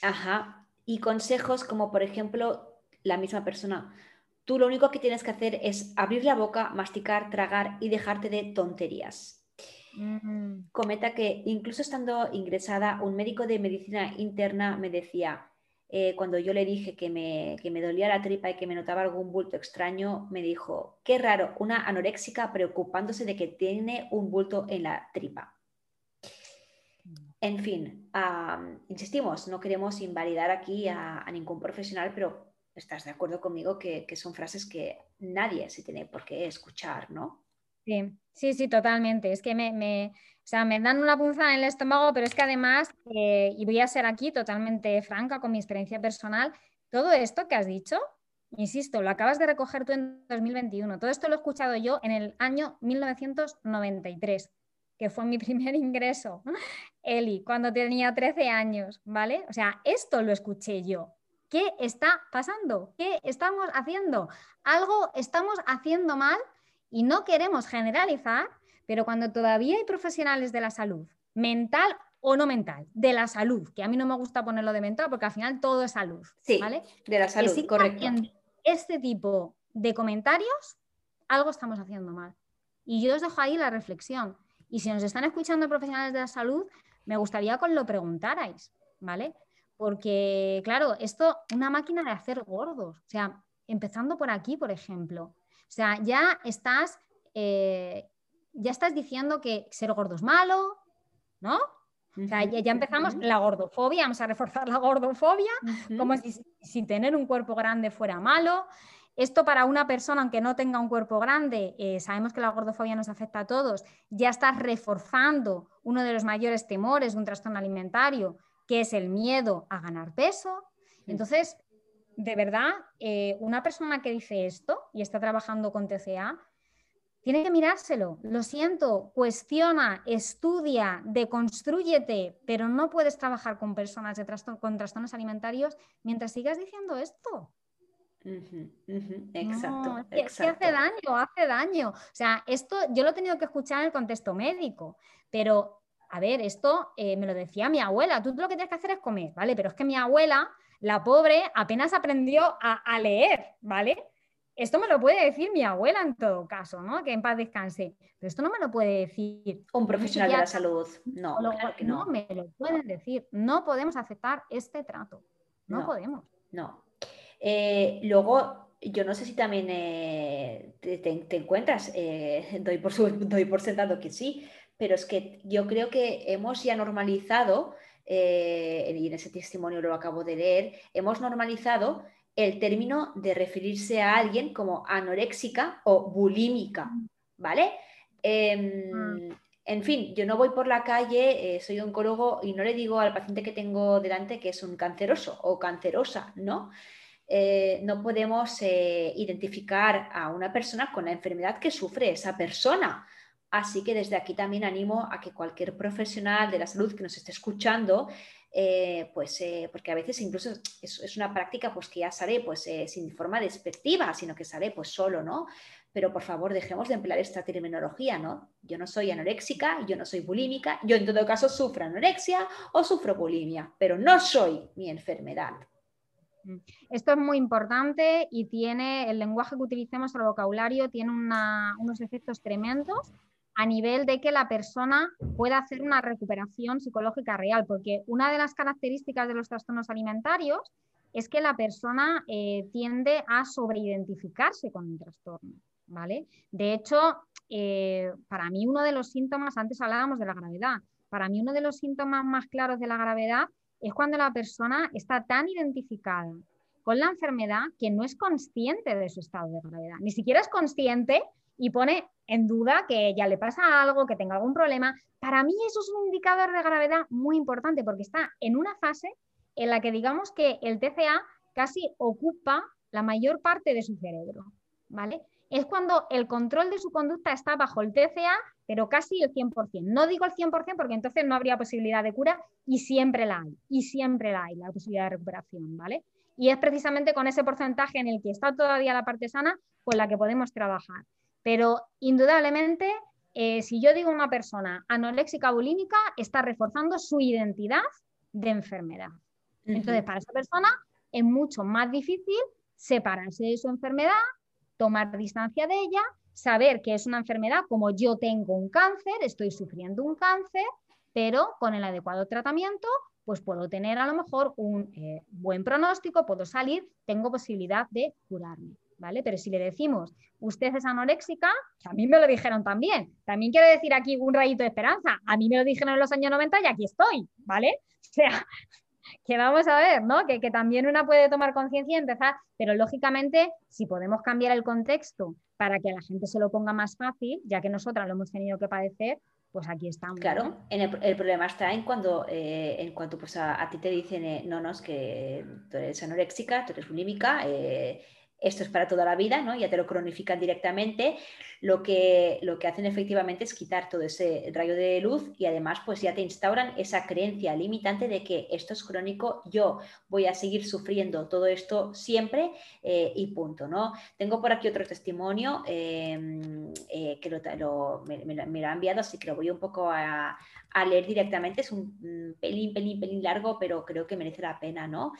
Ajá. Y consejos como, por ejemplo, la misma persona. Tú lo único que tienes que hacer es abrir la boca, masticar, tragar y dejarte de tonterías. Mm. Comenta que incluso estando ingresada, un médico de medicina interna me decía, eh, cuando yo le dije que me, que me, dolía la tripa y que me notaba algún bulto extraño, me dijo, qué raro, una anoréxica preocupándose de que tiene un bulto en la tripa. En fin, insistimos, no queremos invalidar aquí a, ningún profesional, pero estás de acuerdo conmigo que, que son frases que nadie se tiene por qué escuchar, ¿no? Sí, sí, sí, totalmente. Es que me, o sea, me dan una punzada en el estómago, pero es que además, eh, y voy a ser aquí totalmente franca con mi experiencia personal, todo esto que has dicho, insisto, lo acabas de recoger tú en 2021. Todo esto lo he escuchado yo en el año 1993, que fue mi primer ingreso, Eli, cuando tenía 13 años, ¿vale? O sea, esto lo escuché yo. ¿Qué está pasando? ¿Qué estamos haciendo? Algo estamos haciendo mal y no queremos generalizar pero cuando todavía hay profesionales de la salud, mental o no mental, de la salud, que a mí no me gusta ponerlo de mental porque al final todo es salud. Sí, de la salud, correcto. Este tipo de comentarios, algo estamos haciendo mal. Y yo os dejo ahí la reflexión. Y si nos están escuchando profesionales de la salud, me gustaría que os lo preguntarais, ¿vale? Porque, claro, esto, una máquina de hacer gordos, o sea, empezando por aquí, por ejemplo. O sea, ya estás, eh, ya estás diciendo que ser gordo es malo, ¿no? O sea, ya, empezamos la gordofobia, vamos a reforzar la gordofobia, como si sin tener un cuerpo grande fuera malo. Esto para una persona, aunque no tenga un cuerpo grande, eh, sabemos que la gordofobia nos afecta a todos, ya estás reforzando uno de los mayores temores de un trastorno alimentario, que es el miedo a ganar peso. Entonces, de verdad, eh, una persona que dice esto y está trabajando con TCA, tiene que mirárselo. Lo siento, cuestiona, estudia, deconstrúyete, pero no puedes trabajar con personas con trastornos alimentarios mientras sigas diciendo esto. Exacto, hace daño, hace daño. O sea, esto yo lo he tenido que escuchar en el contexto médico, pero a ver, esto eh, me lo decía mi abuela, tú lo que tienes que hacer es comer, ¿vale? Pero es que mi abuela, la pobre, apenas aprendió a, leer, ¿vale? Esto me lo puede decir mi abuela en todo caso, ¿no? Que en paz descanse. Pero esto no me lo puede decir. Un profesional de la salud. No, no. no me lo pueden decir. No podemos aceptar este trato. No, podemos. No. Eh, luego, yo no sé si también eh, te, encuentras, doy, por doy por sentado que sí, pero es que yo creo que hemos ya normalizado, eh, y en ese testimonio lo acabo de leer, hemos normalizado el término de referirse a alguien como anoréxica o bulímica, ¿vale? Em, mm. En fin, yo no voy por la calle, eh, soy oncólogo y no le digo al paciente que tengo delante que es un canceroso o cancerosa, ¿no? Eh, no podemos identificar a una persona con la enfermedad que sufre esa persona. Así que desde aquí también animo a que cualquier profesional de la salud que nos esté escuchando, eh, pues eh, porque a veces incluso es, una práctica pues que ya sale pues eh, sin forma despectiva, sino que sale pues solo, ¿no? Pero por favor dejemos de emplear esta terminología, ¿no? Yo no soy anoréxica, yo no soy bulímica, yo en todo caso sufro anorexia o sufro bulimia, pero no soy mi enfermedad. Esto es muy importante y tiene el lenguaje que utilicemos, el vocabulario, tiene unos efectos tremendos a nivel de que la persona pueda hacer una recuperación psicológica real, porque una de las características de los trastornos alimentarios es que la persona eh, tiende a sobreidentificarse con un trastorno. ¿vale? De hecho, eh, para mí uno de los síntomas, antes hablábamos de la gravedad, para mí uno de los síntomas más claros de la gravedad es cuando la persona está tan identificada con la enfermedad que no es consciente de su estado de gravedad. Ni siquiera es consciente y pone en duda que ya le pasa algo, que tenga algún problema. Para mí eso es un indicador de gravedad muy importante porque está en una fase en la que digamos que el TCA casi ocupa la mayor parte de su cerebro, ¿vale? Es cuando el control de su conducta está bajo el TCA, pero casi el 100%. No digo el 100% porque entonces no habría posibilidad de cura y siempre la hay, y siempre la hay, la posibilidad de recuperación, ¿vale? Y es precisamente con ese porcentaje en el que está todavía la parte sana con la que podemos trabajar. Pero indudablemente, eh, si yo digo una persona anoréxica bulímica, está reforzando su identidad de enfermedad. Entonces, para esa persona es mucho más difícil separarse de su enfermedad, tomar distancia de ella, saber que es una enfermedad como yo tengo un cáncer, estoy sufriendo un cáncer, pero con el adecuado tratamiento, pues puedo tener a lo mejor un eh, buen pronóstico, puedo salir, tengo posibilidad de curarme. ¿Vale? Pero si le decimos, usted es anoréxica, a mí me lo dijeron también. También quiero decir aquí un rayito de esperanza. A mí me lo dijeron en los años 90 y aquí estoy, ¿vale? O sea, que vamos a ver, ¿no? Que, que también una puede tomar conciencia y empezar, pero lógicamente, si podemos cambiar el contexto para que a la gente se lo ponga más fácil, ya que nosotras lo hemos tenido que padecer, pues aquí estamos. Claro, el, problema está en cuando, eh, en cuanto pues a, ti te dicen, eh, no, no, es que tú eres anoréxica, tú eres bulímica, eh, esto es para toda la vida, ¿no? ya te lo cronifican directamente, lo que, lo que hacen efectivamente es quitar todo ese rayo de luz y además pues ya te instauran esa creencia limitante de que esto es crónico, yo voy a seguir sufriendo todo esto siempre eh, y punto. ¿no? Tengo por aquí otro testimonio em, eh, que lo, me, lo ha enviado, así que lo voy un poco a, leer directamente, es un pelín, pelín, pelín largo, pero creo que merece la pena. ¿no?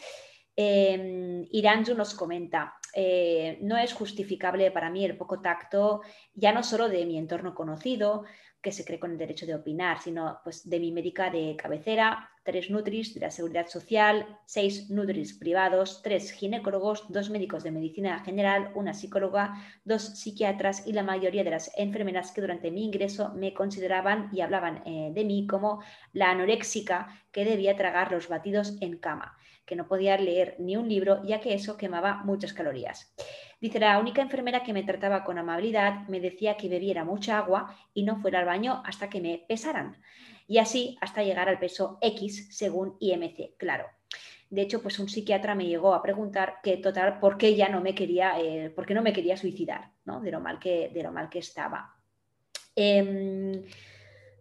Eh, nos comenta, eh, no es justificable para mí el poco tacto, ya no solo de mi entorno conocido, que se cree con el derecho de opinar, sino pues de mi médica de cabecera, tres Nutris de la Seguridad Social, seis Nutris privados, tres ginecólogos, dos médicos de medicina general, una psicóloga, dos psiquiatras y la mayoría de las enfermeras que durante mi ingreso me consideraban y hablaban eh, de mí como la anoréxica que debía tragar los batidos en cama, que no podía leer ni un libro ya que eso quemaba muchas calorías. Dice, la única enfermera que me trataba con amabilidad me decía que bebiera mucha agua y no fuera al baño hasta que me pesaran. Y así hasta llegar al peso X según IMC, claro. De hecho, pues un psiquiatra me llegó a preguntar que total, ¿por qué ya no me quería, eh, por qué no me quería suicidar, ¿no? De lo mal que, de lo mal que estaba. Em,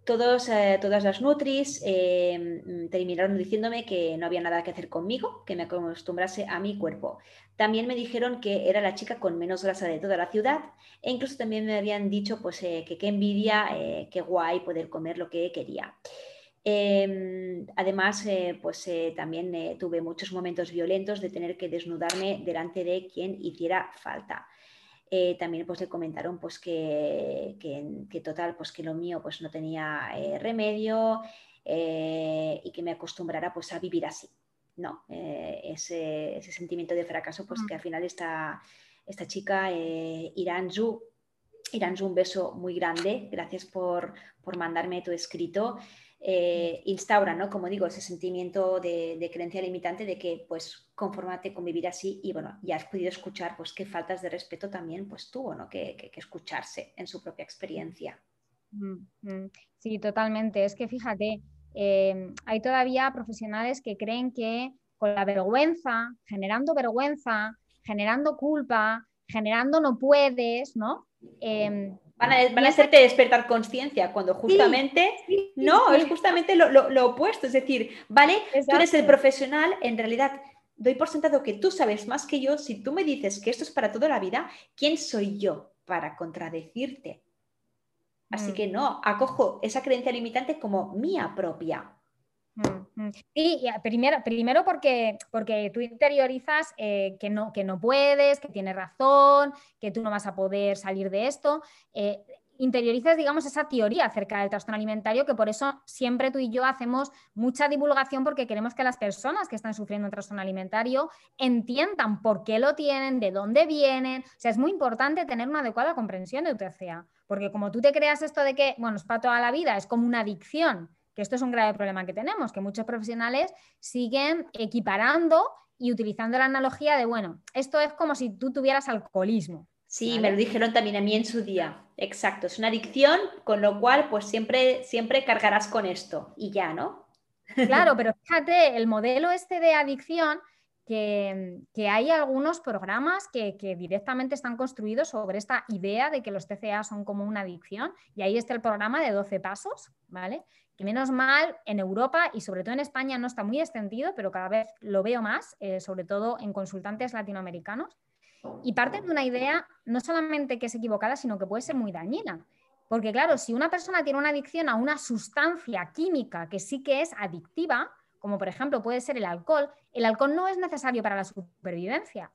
todos, eh, todas las Nutris em, terminaron diciéndome que no había nada que hacer conmigo, que me acostumbrase a mi cuerpo. También me dijeron que era la chica con menos grasa de toda la ciudad e incluso también me habían dicho pues, eh, que qué envidia, eh, qué guay poder comer lo que quería. Em, además, pues también tuve muchos momentos violentos de tener que desnudarme delante de quien hiciera falta. Eh, también pues le comentaron pues que, que, total pues que lo mío pues no tenía eh, remedio eh, y que me acostumbrara pues a vivir así no ese, ese, sentimiento de fracaso pues que al final esta, esta chica Iranzu Iranzu un beso muy grande gracias por, por mandarme tu escrito eh, instaura, ¿no? Como digo, ese sentimiento de, creencia limitante de que, pues, conformate con vivir así y, bueno, ya has podido escuchar, pues, qué faltas de respeto también, pues, tuvo, ¿no? Que, escucharse en su propia experiencia. Mm, mm. Sí, totalmente. Es que fíjate, em, hay todavía profesionales que creen que con la vergüenza, generando vergüenza, generando culpa, generando no puedes, ¿no? Em, Van a, hacerte despertar conciencia cuando justamente, no, es justamente lo, opuesto. Es decir, vale, tú eres el profesional, en realidad doy por sentado que tú sabes más que yo. Si tú me dices que esto es para toda la vida, ¿quién soy yo para contradecirte? Así mm. que no, acojo esa creencia limitante como mía propia. Mm. Y, primero, primero porque, porque tú interiorizas eh, que, no, que no puedes, que tienes razón, que tú no vas a poder salir de esto. Eh, interiorizas, digamos, esa teoría acerca del trastorno alimentario, que por eso siempre tú y yo hacemos mucha divulgación porque queremos que las personas que están sufriendo un trastorno alimentario entiendan por qué lo tienen, de dónde vienen. O sea, es muy importante tener una adecuada comprensión de TCA, porque como tú te creas esto de que, bueno, es para toda la vida, es como una adicción que esto es un grave problema que tenemos, que muchos profesionales siguen equiparando y utilizando la analogía de, bueno, esto es como si tú tuvieras alcoholismo. Sí, me lo dijeron también a mí en su día. Exacto, es una adicción, con lo cual pues siempre, siempre cargarás con esto y ya, ¿no? Claro, pero fíjate, el modelo este de adicción, que, hay algunos programas que, que, directamente están construidos sobre esta idea de que los TCA son como una adicción, y ahí está el programa de 12 pasos, ¿vale? Que menos mal en Europa y sobre todo en España no está muy extendido, pero cada vez lo veo más, eh, sobre todo en consultantes latinoamericanos. Y parte de una idea no solamente que es equivocada, sino que puede ser muy dañina. Porque claro, si una persona tiene una adicción a una sustancia química que sí que es adictiva, como por ejemplo puede ser el alcohol, el alcohol no es necesario para la supervivencia.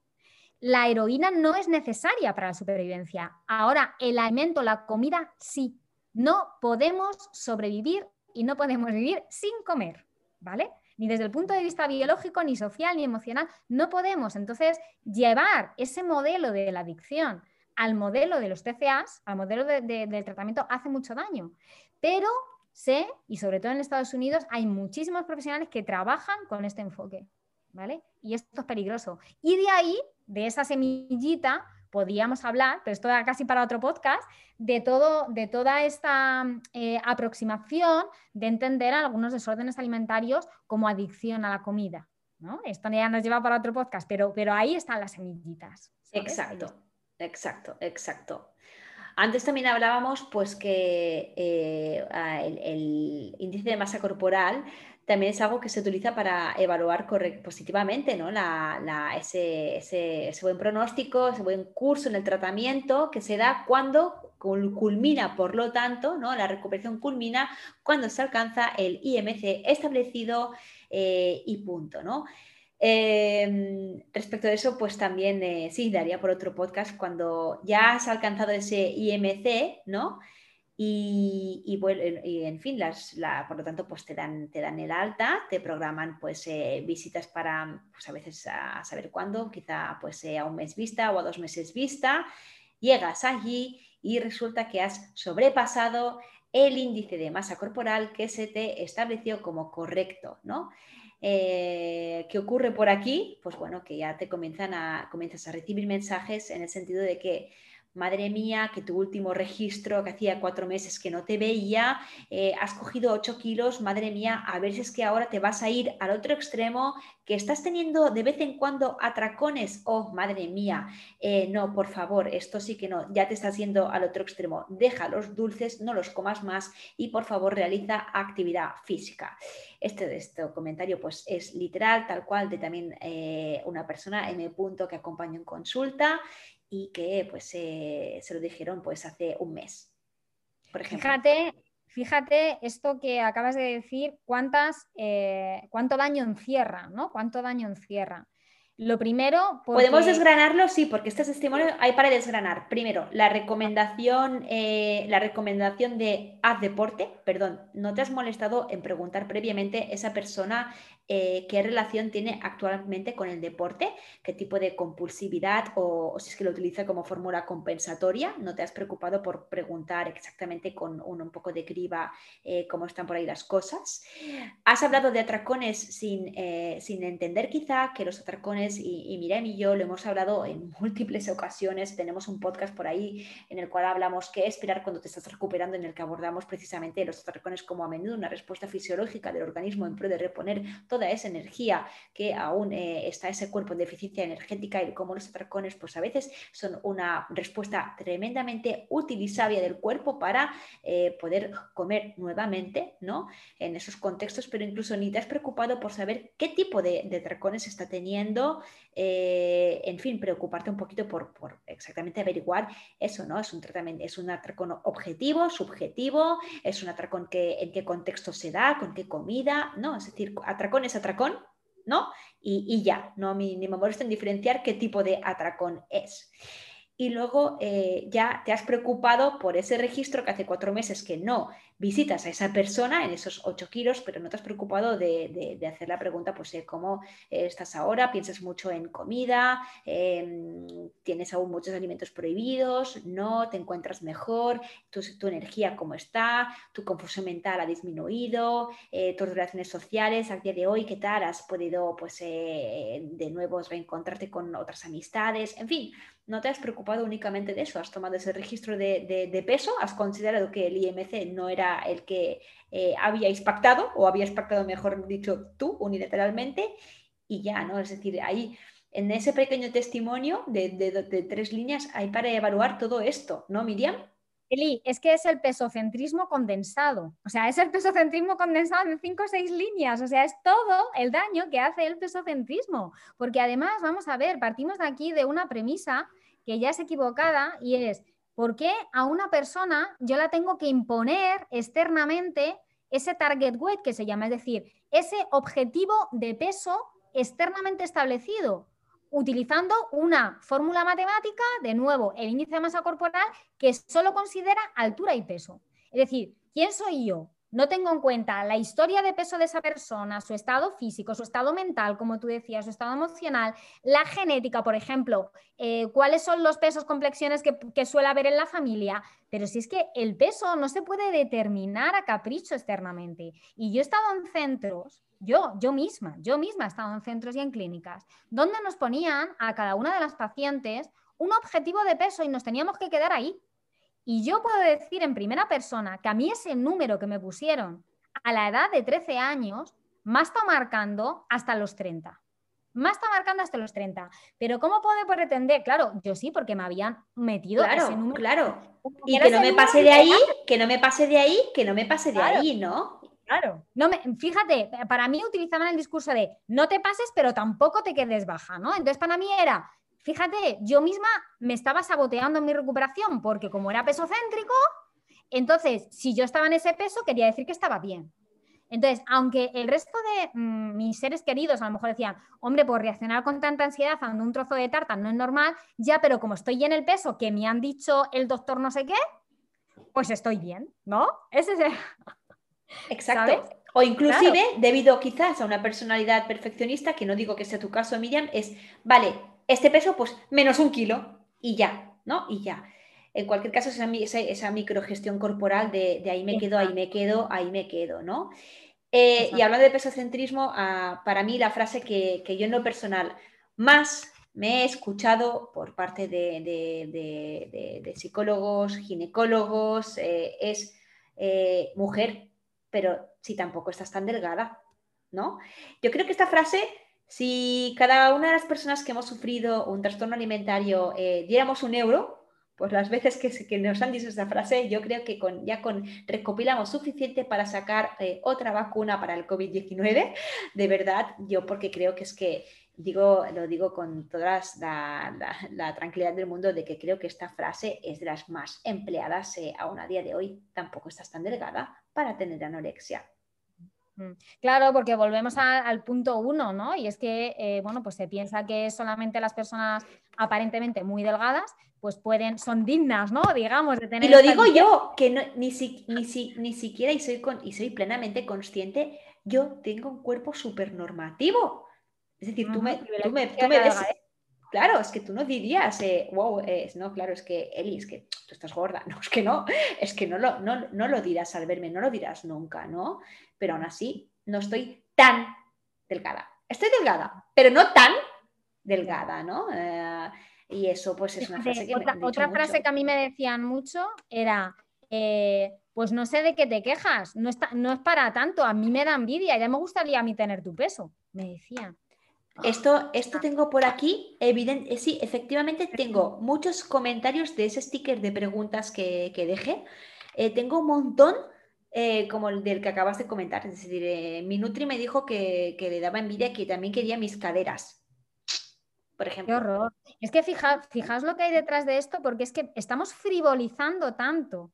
La heroína no es necesaria para la supervivencia. Ahora, el alimento, la comida, sí. No podemos sobrevivir y no podemos vivir sin comer, ¿vale? Ni desde el punto de vista biológico, ni social, ni emocional, no podemos. Entonces, llevar ese modelo de la adicción al modelo de los TCAs, al modelo del tratamiento, hace mucho daño. Pero sé, y sobre todo en Estados Unidos, hay muchísimos profesionales que trabajan con este enfoque, ¿vale? Y esto es peligroso. Y de ahí, de esa semillita, podríamos hablar, pero esto da casi para otro podcast, de, todo, de toda esta eh, aproximación de entender algunos desórdenes alimentarios como adicción a la comida. ¿no? Esto ya nos lleva para otro podcast, pero, pero ahí están las semillitas. Exacto, exacto, exacto. Antes también hablábamos pues que eh, el, índice de masa corporal también es algo que se utiliza para evaluar positivamente ¿no? ese, buen pronóstico, ese buen curso en el tratamiento que se da cuando culmina, por lo tanto, ¿no? la recuperación culmina cuando se alcanza el IMC establecido eh, y punto. ¿no? Em, respecto a eso, pues también eh, sí, daría por otro podcast cuando ya has alcanzado ese IMC, ¿no? Y, en fin, las, por lo tanto, pues te dan, te dan el alta, te programan pues eh, visitas para, pues a veces a, saber cuándo, quizá pues a un mes vista o a dos meses vista. Llegas allí y resulta que has sobrepasado el índice de masa corporal que se te estableció como correcto, ¿no? Eh, ¿Qué ocurre por aquí? Pues bueno, que ya te comienzan a, comienzas a recibir mensajes en el sentido de que madre mía, que tu último registro, que hacía cuatro meses que no te veía, eh, has cogido ocho kilos, madre mía, a ver si es que ahora te vas a ir al otro extremo, que estás teniendo de vez en cuando atracones, oh, madre mía, eh, no, por favor, esto sí que no, ya te estás yendo al otro extremo, deja los dulces, no los comas más y por favor realiza actividad física. Este, este comentario pues es literal, tal cual, de también eh, una persona M. Punto que acompañó en consulta y que pues se lo dijeron pues hace un mes. Por ejemplo. Fíjate, fíjate esto que acabas de decir, cuántas, eh, cuánto daño encierra, ¿no? Cuánto daño encierra. Lo primero. Podemos desgranarlo, sí, porque este testimonio hay para desgranar. Primero, la recomendación, eh, la recomendación de haz deporte, perdón, no te has molestado en preguntar previamente esa persona eh, qué relación tiene actualmente con el deporte, qué tipo de compulsividad o, si es que lo utiliza como fórmula compensatoria. No te has preocupado por preguntar exactamente con un, poco de criba eh, cómo están por ahí las cosas. Has hablado de atracones sin, sin entender quizá que los atracones y, y y yo lo hemos hablado en múltiples ocasiones. Tenemos un podcast por ahí en el cual hablamos qué esperar cuando te estás recuperando, en el que abordamos precisamente los atracones como a menudo una respuesta fisiológica del organismo en pro de reponer toda esa energía que aún eh, está ese cuerpo en deficiencia energética y cómo los atracones pues a veces son una respuesta tremendamente útil y sabia del cuerpo para eh, poder comer nuevamente, ¿no? En esos contextos, pero incluso ni te has preocupado por saber qué tipo de, de está teniendo, eh, en fin, preocuparte un poquito por, exactamente averiguar eso, ¿no? Es un tratamiento, es un atracón objetivo, subjetivo, es un atracón que en qué contexto se da, con qué comida, ¿no? Es decir, atracón es atracón, ¿no? Y, ya, no ni me molesto en diferenciar qué tipo de atracón es y luego eh, ya te has preocupado por ese registro que hace cuatro meses que no visitas a esa persona en esos 8 kilos, pero no te has preocupado de, hacer la pregunta, pues, cómo estás ahora, piensas mucho en comida, em, tienes aún muchos alimentos prohibidos, no, te encuentras mejor, tu, tu energía cómo está, tu confusión mental ha disminuido, eh, tus relaciones sociales al día de hoy, qué tal, has podido, pues, eh, de nuevo reencontrarte con otras amistades, en fin, no te has preocupado únicamente de eso, has tomado ese registro de peso, has considerado que el IMC no era el que eh, habíais pactado, o habías pactado, mejor dicho, tú unilateralmente, y ya, ¿no? Es decir, ahí en ese pequeño testimonio de, tres líneas hay para evaluar todo esto, ¿no, Miriam? Eli, es que es el pesocentrismo condensado. O sea, es el pesocentrismo condensado en cinco o seis líneas. O sea, es todo el daño que hace el pesocentrismo. Porque además, vamos a ver, partimos de aquí de una premisa que ya es equivocada y es ¿Por qué a una persona yo la tengo que imponer externamente ese target weight que se llama? Es decir, ese objetivo de peso externamente establecido, utilizando una fórmula matemática, de nuevo, el índice de masa corporal, que solo considera altura y peso. Es decir, ¿quién soy yo? No tengo en cuenta la historia de peso de esa persona, su estado físico, su estado mental, como tú decías, su estado emocional, la genética, por ejemplo, eh, cuáles son los pesos, complexiones que, suele haber en la familia. Pero si es que el peso no se puede determinar a capricho externamente. Y yo he estado en centros, yo, yo misma, yo misma he estado en centros y en clínicas, donde nos ponían a cada una de las pacientes un objetivo de peso y nos teníamos que quedar ahí. Y yo puedo decir en primera persona que a mí ese número que me pusieron a la edad de 13 años me está marcando hasta los 30. Me está marcando hasta los 30. Pero ¿cómo puedo pretender? Claro, yo sí, porque me habían metido claro, ese número. Claro, Y que no me pase de ahí, que no me pase de ahí, que no me pase de ahí, ¿no? Claro. No me, fíjate, para mí utilizaban el discurso de no te pases, pero tampoco te quedes baja, ¿no? Entonces para mí era fíjate, yo misma me estaba saboteando en mi recuperación porque como era peso céntrico, entonces si yo estaba en ese peso quería decir que estaba bien. Entonces, aunque el resto de mm, mis seres queridos a lo mejor decían, hombre, por reaccionar con tanta ansiedad ante un trozo de tarta no es normal, ya, pero como estoy en el peso que me han dicho el doctor no sé qué, pues estoy bien, ¿no? Ese es el... Exacto. O inclusive, debido quizás a una personalidad perfeccionista, que no digo que sea tu caso, Miriam, es, vale, este peso, pues menos un kilo y ya, ¿no? Y ya. En cualquier caso, esa, esa, microgestión corporal de, ahí me quedo, ahí me quedo, ahí me quedo, ¿no? Eh, y hablando de pesocentrismo, ah, para mí la frase que, yo en lo personal más me he escuchado por parte de, psicólogos, ginecólogos, eh, es eh, mujer, pero si tampoco estás tan delgada, ¿no? Yo creo que esta frase, si cada una de las personas que hemos sufrido un trastorno alimentario diéramos un euro, pues las veces que, nos han dicho esa frase, yo creo que con, ya con recopilamos suficiente para sacar eh, otra vacuna para el COVID-19. De verdad, yo porque creo que es que digo, lo digo con toda la, tranquilidad del mundo de que creo que esta frase es de las más empleadas eh, aún a día de hoy. Tampoco estás tan delgada para tener anorexia. Mm. Claro, porque volvemos al punto uno, ¿no? Y es que, eh, bueno, pues se piensa que solamente las personas aparentemente muy delgadas, pues pueden, son dignas, ¿no? Digamos, de tener... Y lo digo yo, que ni, ni, siquiera, y soy, con, y soy plenamente consciente, yo tengo un cuerpo súper normativo. Es decir, tú me, tú me, ves... Claro, es que tú no dirías, eh, wow, no, claro, es que Eli, es que tú estás gorda. No, es que no, es que no lo, no, no lo dirás al verme, no lo dirás nunca, ¿no? Pero aún así, no estoy tan delgada. Estoy delgada, pero no tan delgada, ¿no? Eh, y eso pues es una frase que otra, me Otra frase que a mí me decían mucho era, eh, pues no sé de qué te quejas, no, está, no es para tanto, a mí me da envidia, ya me gustaría a mí tener tu peso, me decían. Esto, esto tengo por aquí, evidente, sí, efectivamente tengo muchos comentarios de ese sticker de preguntas que, que dejé. Eh, tengo un montón eh, como el del que acabas de comentar. Es decir, eh, mi Nutri me dijo que, le daba envidia que también quería mis caderas. Por ejemplo. Qué horror. Es que fija, fijaos lo que hay detrás de esto, porque es que estamos frivolizando tanto.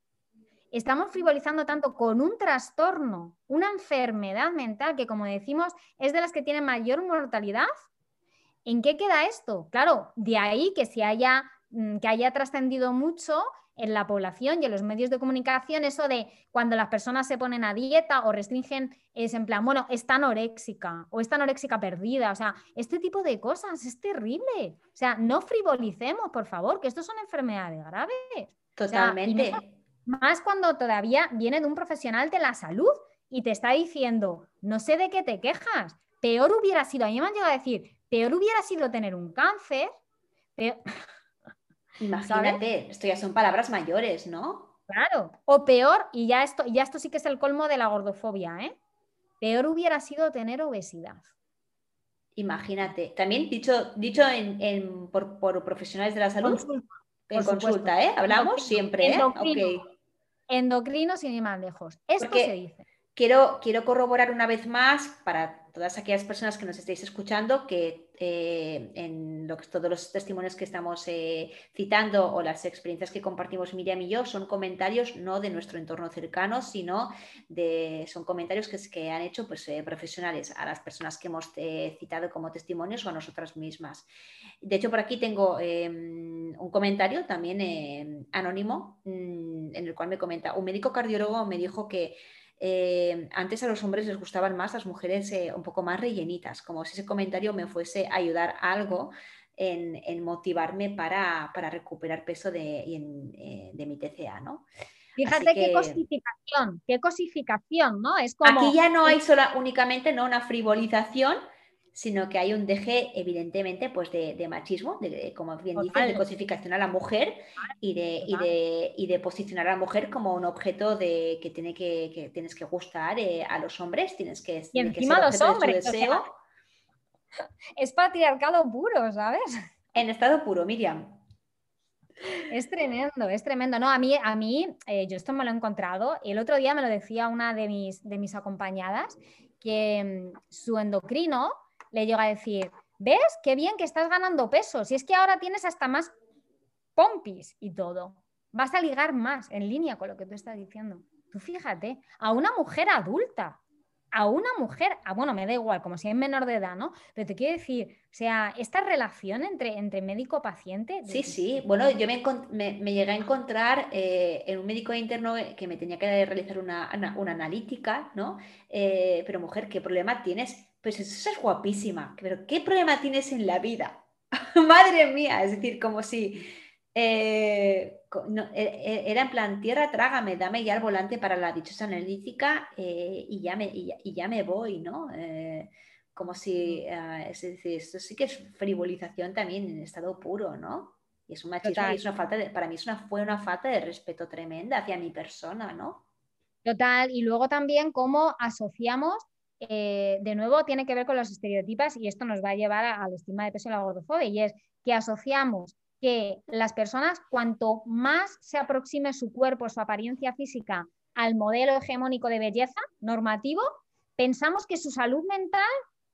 Estamos frivolizando tanto con un trastorno, una enfermedad mental que, como decimos, es de las que tienen mayor mortalidad. ¿En qué queda esto? Claro, de ahí que se haya, mm, que haya trascendido mucho en la población y en los medios de comunicación eso de cuando las personas se ponen a dieta o restringen, es en plan, bueno, está anoréxica o está anoréxica perdida, o sea, este tipo de cosas es terrible. O sea, no frivolicemos, por favor, que esto son enfermedades graves. Totalmente. Más cuando todavía viene de un profesional de la salud y te está diciendo, no sé de qué te quejas, peor hubiera sido, a mí me han llegado a decir, peor hubiera sido tener un cáncer, peor... Imagínate, esto ya son palabras mayores, ¿no? Claro, o peor, y ya esto, ya esto sí que es el colmo de la gordofobia, ¿eh? Peor hubiera sido tener obesidad. Imagínate. También dicho, dicho en, por, profesionales de la salud. en consulta, ¿eh? Hablamos siempre, ¿eh? Endocrino sin ir más lejos. Esto se dice. Quiero, quiero corroborar una vez más para todas aquellas personas que nos estéis escuchando que eh, en todos los testimonios que estamos eh, citando o las experiencias que compartimos Miriam y yo son comentarios no de nuestro entorno cercano, sino de, son comentarios que, que han hecho pues, eh, profesionales a las personas que hemos citado como testimonios o a nosotras mismas. De hecho, por aquí tengo em, un comentario también em, anónimo mm, en el cual me comenta, un médico cardiólogo me dijo que eh, antes a los hombres les gustaban más las mujeres eh, un poco más rellenitas, como si ese comentario me fuese a ayudar algo en, motivarme para, recuperar peso de, eh, de, mi TCA, ¿no? Fíjate qué cosificación, qué cosificación, ¿no? Es como... Aquí ya no hay sola, únicamente ¿no? una frivolización, sino que hay un deje, evidentemente, pues de, machismo, de, como bien dice, de cosificación a la mujer y de, y, de, posicionar a la mujer como un objeto de que, tiene que, tienes que gustar eh, a los hombres, tienes que, y encima los hombres, es patriarcado puro, ¿sabes? En estado puro, Miriam. Es tremendo, es tremendo. No, a mí, a mí eh, yo esto me lo he encontrado. El otro día me lo decía una de mis, de mis acompañadas, que mm, su endocrino le llega a decir, ¿ves? Qué bien que estás ganando peso. Si es que ahora tienes hasta más pompis y todo. Vas a ligar más en línea con lo que tú estás diciendo. Tú fíjate, a una mujer adulta, a una mujer, a, bueno, me da igual, como si es menor de edad, ¿no? Pero te quiero decir, o sea, esta relación entre, entre médico-paciente. Sí, sí, bueno, yo me, me, llegué a encontrar eh, en un médico interno que me tenía que realizar una, una, analítica, ¿no? Eh, pero mujer, ¿qué problema tienes? Pues eso es guapísima, pero ¿qué problema tienes en la vida? Madre mía, es decir, como si eh, e, e, era en plan, tierra, trágame, dame ya el volante para la dichosa analítica eh, y, ya me, y, ya me voy, ¿no? Eh, como si, ah, es decir, esto sí que es frivolización también en estado puro, ¿no? Y es un machismo y es una falta de, para mí es una, fue una falta de respeto tremenda hacia mi persona, ¿no? Total, y luego también cómo asociamos de nuevo tiene que ver con los estereotipas y esto nos va a llevar al estima de peso y la gordofobia y es que asociamos que las personas, cuanto más se aproxime su cuerpo, su apariencia física al modelo hegemónico de belleza normativo, pensamos que su salud mental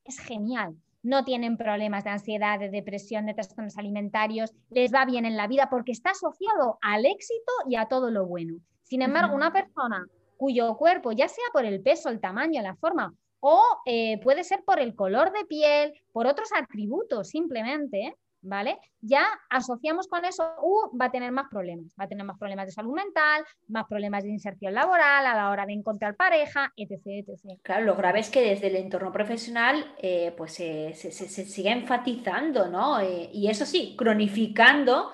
es genial. No tienen problemas de ansiedad, de depresión, de trastornos alimentarios, les va bien en la vida porque está asociado al éxito y a todo lo bueno. Sin embargo, una persona cuyo cuerpo, ya sea por el peso, el tamaño, la forma, o eh, puede ser por el color de piel, por otros atributos simplemente, ¿vale? Ya asociamos con eso, uh, va a tener más problemas, va a tener más problemas de salud mental, más problemas de inserción laboral a la hora de encontrar pareja, etc. etc. Claro, lo grave es que desde el entorno profesional eh, pues se, sigue enfatizando, ¿no? Eh, y eso sí, cronificando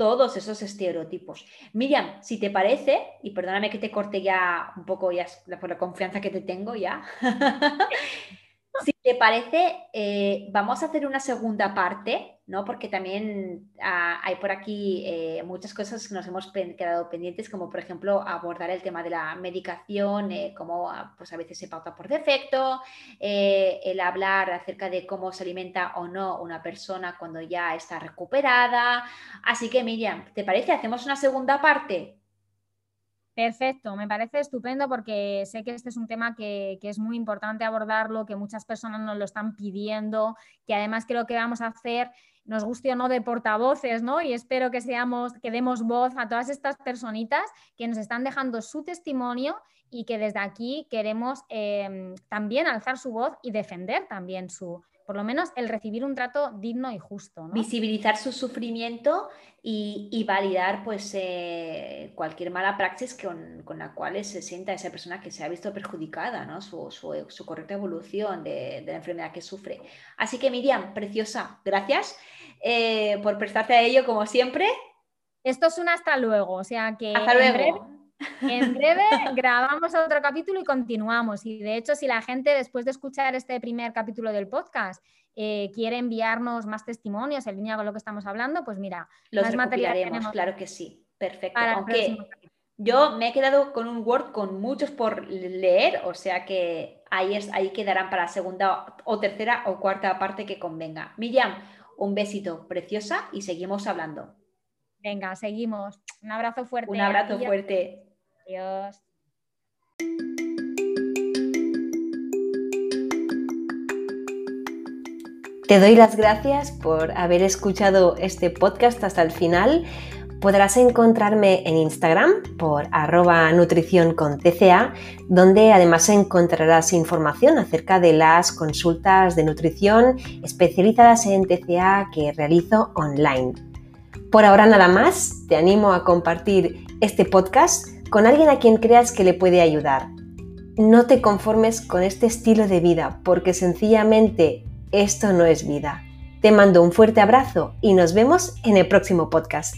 todos esos estereotipos. Miriam, si te parece, y perdóname que te corte ya un poco ya por la confianza que te tengo ya, Si te parece, eh, vamos a hacer una segunda parte, ¿no? Porque también ah, hay por aquí eh, muchas cosas que nos hemos quedado pendientes, como por ejemplo abordar el tema de la medicación, eh, cómo ah, pues a veces se pauta por defecto, el hablar acerca de cómo se alimenta o no una persona cuando ya está recuperada. Así que Miriam, ¿te parece? ¿Hacemos una segunda parte? Perfecto, me parece estupendo porque sé que este es un tema que, es muy importante abordarlo, que muchas personas nos lo están pidiendo, que además creo que vamos a hacer, nos guste o no, de portavoces, ¿no? Y espero que seamos, que demos voz a todas estas personitas que nos están dejando su testimonio y que desde aquí queremos eh, también alzar su voz y defender también su, por lo menos el recibir un trato digno y justo. Visibilizar su sufrimiento y, validar pues, eh, cualquier mala praxis con, la cual se sienta esa persona que se ha visto perjudicada, ¿no? su, correcta evolución de, la enfermedad que sufre. Así que Miriam, preciosa, gracias eh, por prestarte a ello como siempre. Esto es un hasta luego, o sea que... Hasta luego. En breve grabamos otro capítulo y continuamos. Y de hecho, si la gente después de escuchar este primer capítulo del podcast eh, quiere enviarnos más testimonios en línea con lo que estamos hablando, pues mira, los más material claro que sí. Perfecto. Aunque yo me he quedado con un Word con muchos por leer, o sea que ahí, es, ahí quedarán para segunda o tercera o cuarta parte que convenga. Miriam, un besito preciosa y seguimos hablando. Venga, seguimos. Un abrazo fuerte. Un abrazo fuerte. Adiós. Te doy las gracias por haber escuchado este podcast hasta el final. Podrás encontrarme en Instagram por arroba nutrición con TCA, donde además encontrarás información acerca de las consultas de nutrición especializadas en TCA que realizo online. Por ahora nada más, te animo a compartir este podcast con alguien a quien creas que le puede ayudar. No te conformes con este estilo de vida porque sencillamente esto no es vida. Te mando un fuerte abrazo y nos vemos en el próximo podcast.